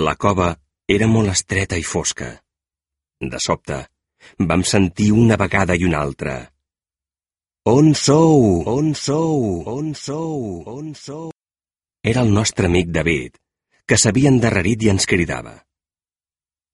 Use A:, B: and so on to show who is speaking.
A: La cova era molt estreta i fosca. De sobte, vam sentir una vegada i una altra. On sou? On sou? On sou? On sou? Era el nostre amic David, que s'havia endarrerit i ens cridava.